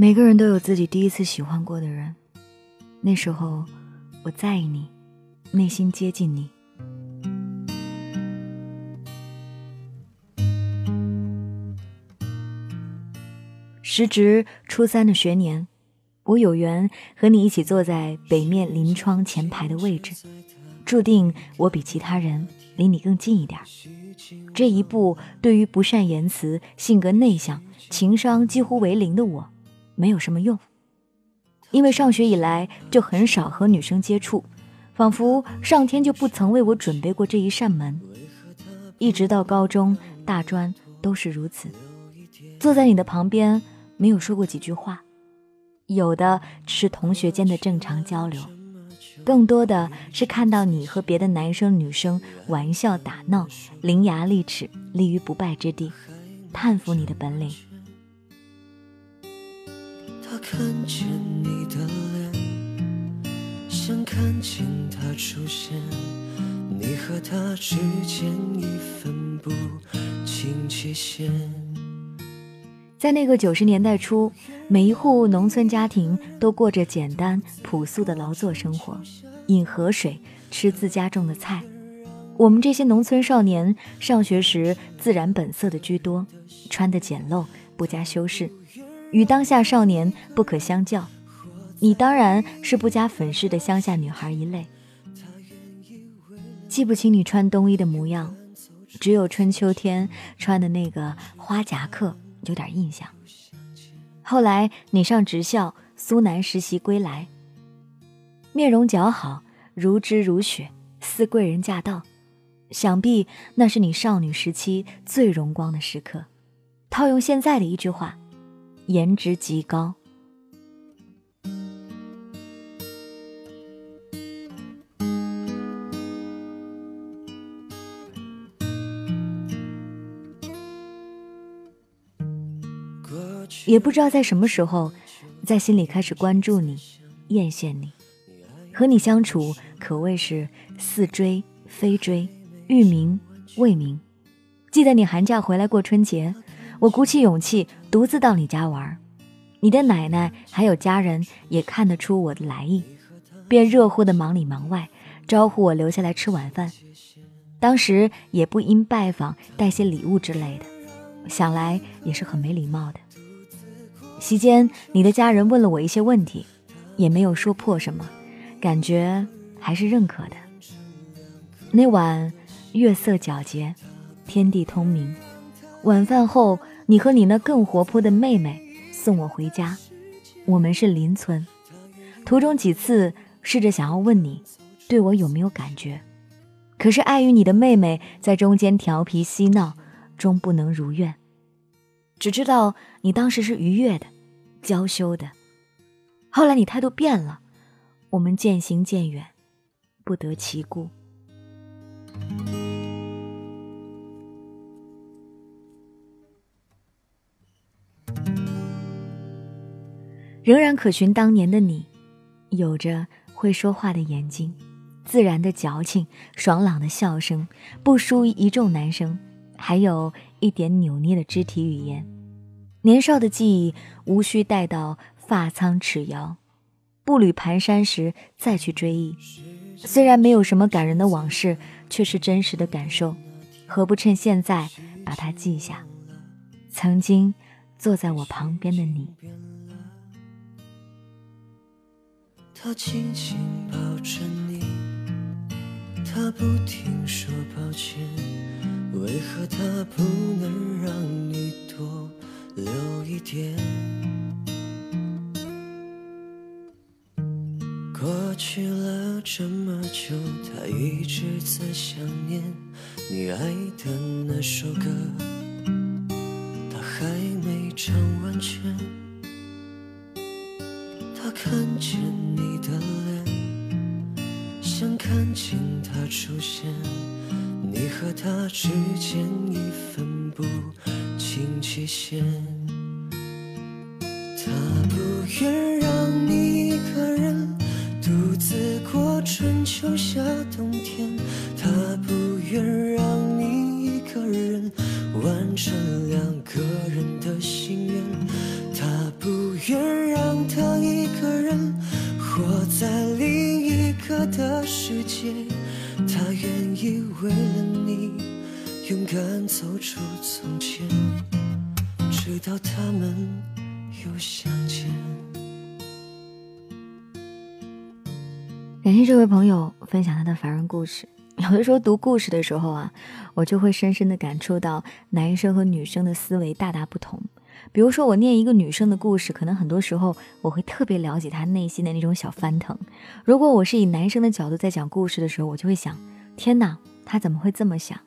每个人都有自己第一次喜欢过的人，那时候我在意你，内心接近你。时值初三的学年，我有缘和你一起坐在北面临窗前排的位置，注定我比其他人离你更近一点。这一步对于不善言辞、性格内向、情商几乎为零的我，没有什么用。因为上学以来就很少和女生接触，仿佛上天就不曾为我准备过这一扇门。一直到高中、大专都是如此。坐在你的旁边，没有说过几句话，有的只是同学间的正常交流，更多的是看到你和别的男生女生玩笑打闹，伶牙俐齿，立于不败之地，叹服你的本领。他看见你的脸，想看见他出现，你和他之间已分不清界限。在那个九十年代初，每一户农村家庭都过着简单朴素的劳作生活，饮河水，吃自家种的菜。我们这些农村少年上学时自然本色的居多，穿的简陋，不加修饰，与当下少年不可相较。你当然是不加粉饰的乡下女孩一类。记不清你穿冬衣的模样，只有春秋天穿的那个花夹克。有点印象。后来你上职校，苏南实习归来，面容姣好，如脂如雪，似贵人驾到。想必那是你少女时期最荣光的时刻。套用现在的一句话，颜值极高。也不知道在什么时候，在心里开始关注你，艳羡你，和你相处可谓是似追非追，欲明未明。记得你寒假回来过春节，我鼓起勇气独自到你家玩，你的奶奶还有家人也看得出我的来意，便热乎的忙里忙外，招呼我留下来吃晚饭。当时也不因拜访带些礼物之类的，想来也是很没礼貌的。席间，你的家人问了我一些问题，也没有说破什么，感觉还是认可的。那晚月色皎洁，天地通明。晚饭后，你和你那更活泼的妹妹送我回家。我们是邻村，途中几次试着想要问你，对我有没有感觉，可是碍于你的妹妹在中间调皮嬉闹，终不能如愿。只知道你当时是愉悦的，娇羞的。后来你态度变了，我们渐行渐远，不得其故。仍然可寻当年的你，有着会说话的眼睛，自然的矫情，爽朗的笑声，不输于一众男生。还有一点扭捏的肢体语言，年少的记忆无需带到发苍齿摇，步履蹒跚时再去追忆。虽然没有什么感人的往事，却是真实的感受。何不趁现在把它记下？曾经坐在我旁边的你。他紧紧抱着你，他不停说抱歉。为何他不能让你多留一点？过去了这么久，他一直在想念你爱的那首歌，他还没唱完全。看见你的脸，想看见他出现。你和他之间已分不清界限，他不愿让你一个人独自过春秋夏冬天，他不愿让你一个人完成两个人的心他愿意为了你勇敢走出从前，直到他们又相见。感谢这位朋友分享他的凡人故事。有的时候读故事的时候啊，我就会深深的感触到男生和女生的思维大大不同。比如说，我念一个女生的故事，可能很多时候我会特别了解她内心的那种小翻腾。如果我是以男生的角度在讲故事的时候，我就会想：天哪，他怎么会这么想？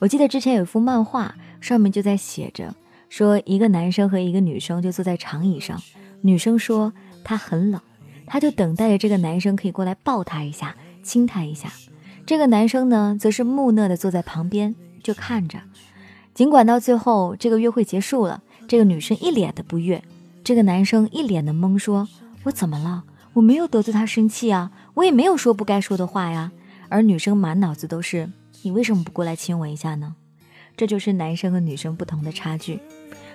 我记得之前有一幅漫画，上面就在写着，说一个男生和一个女生就坐在长椅上，女生说她很冷，她就等待着这个男生可以过来抱她一下，亲她一下。这个男生呢，则是木讷的坐在旁边就看着。尽管到最后这个约会结束了，这个女生一脸的不悦，这个男生一脸的懵，说：“我怎么了？我没有得罪他生气啊，我也没有说不该说的话呀。”而女生满脑子都是：“你为什么不过来亲我一下呢？”这就是男生和女生不同的差距。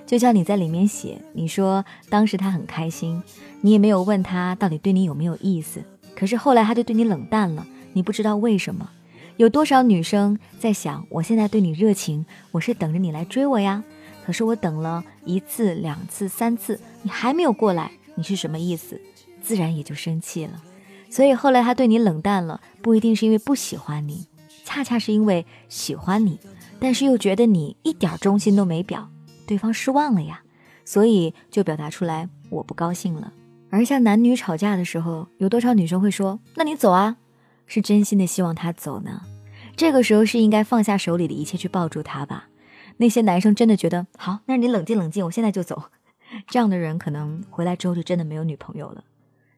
就像你在里面写，你说当时他很开心，你也没有问他到底对你有没有意思，可是后来他就对你冷淡了。你不知道为什么，有多少女生在想，我现在对你热情，我是等着你来追我呀。可是我等了一次、两次、三次，你还没有过来，你是什么意思？自然也就生气了。所以后来他对你冷淡了，不一定是因为不喜欢你，恰恰是因为喜欢你，但是又觉得你一点忠心都没表，对方失望了呀，所以就表达出来我不高兴了。而像男女吵架的时候，有多少女生会说，那你走啊？是真心的希望他走呢，这个时候是应该放下手里的一切去抱住他吧。那些男生真的觉得好，那你冷静冷静，我现在就走。这样的人可能回来之后就真的没有女朋友了。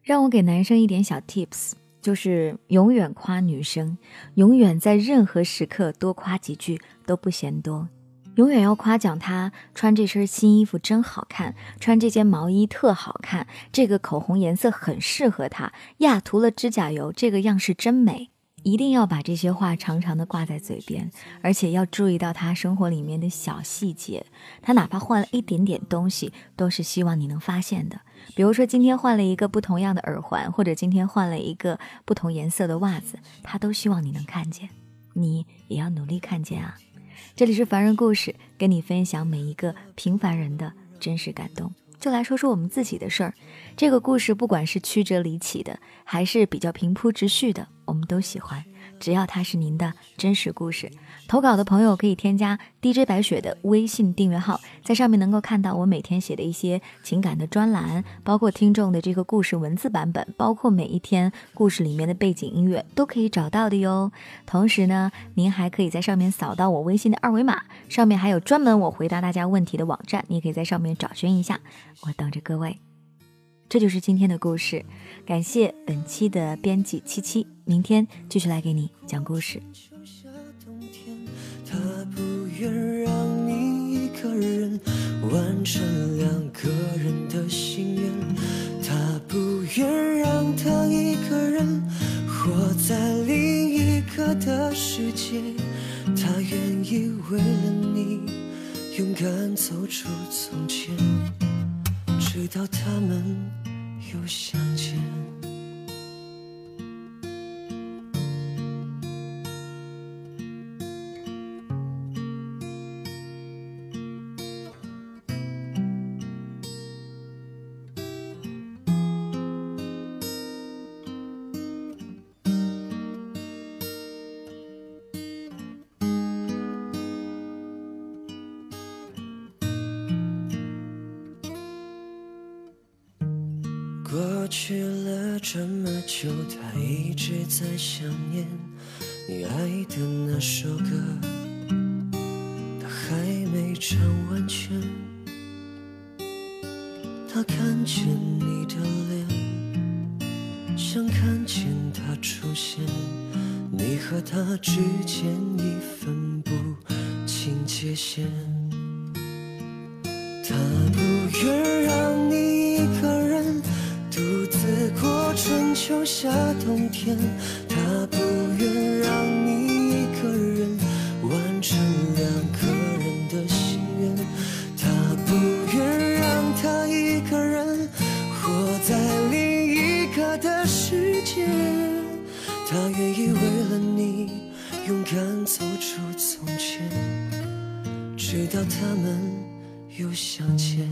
让我给男生一点小 tips，就是永远夸女生，永远在任何时刻多夸几句都不嫌多。永远要夸奖她穿这身新衣服真好看，穿这件毛衣特好看，这个口红颜色很适合她呀，涂了指甲油，这个样式真美。一定要把这些话常常的挂在嘴边，而且要注意到他生活里面的小细节。他哪怕换了一点点东西，都是希望你能发现的。比如说今天换了一个不同样的耳环，或者今天换了一个不同颜色的袜子，他都希望你能看见。你也要努力看见啊。这里是凡人故事，跟你分享每一个平凡人的真实感动。就来说说我们自己的事儿。这个故事不管是曲折离奇的，还是比较平铺直叙的，我们都喜欢。只要它是您的真实故事，投稿的朋友可以添加 DJ 白雪的微信订阅号，在上面能够看到我每天写的一些情感的专栏，包括听众的这个故事文字版本，包括每一天故事里面的背景音乐都可以找到的哟。同时呢，您还可以在上面扫到我微信的二维码，上面还有专门我回答大家问题的网站，你也可以在上面找寻一下，我等着各位。这就是今天的故事，感谢本期的编辑七七，明天继续来给你讲故事。他不愿让你一个人完成两个人的心愿，他不愿让他一个人活在另一个的世界，他愿意为了你勇敢走出从前，直到他们。又相见。去了这么久，他一直在想念你爱的那首歌，他还没唱完全。他看见你的脸，想看见他出现，你和他之间已分不清界限。他不愿让秋夏冬天，他不愿让你一个人完成两个人的心愿，他不愿让他一个人活在另一个的世界，他愿意为了你勇。敢走出从前，直到他们又相见。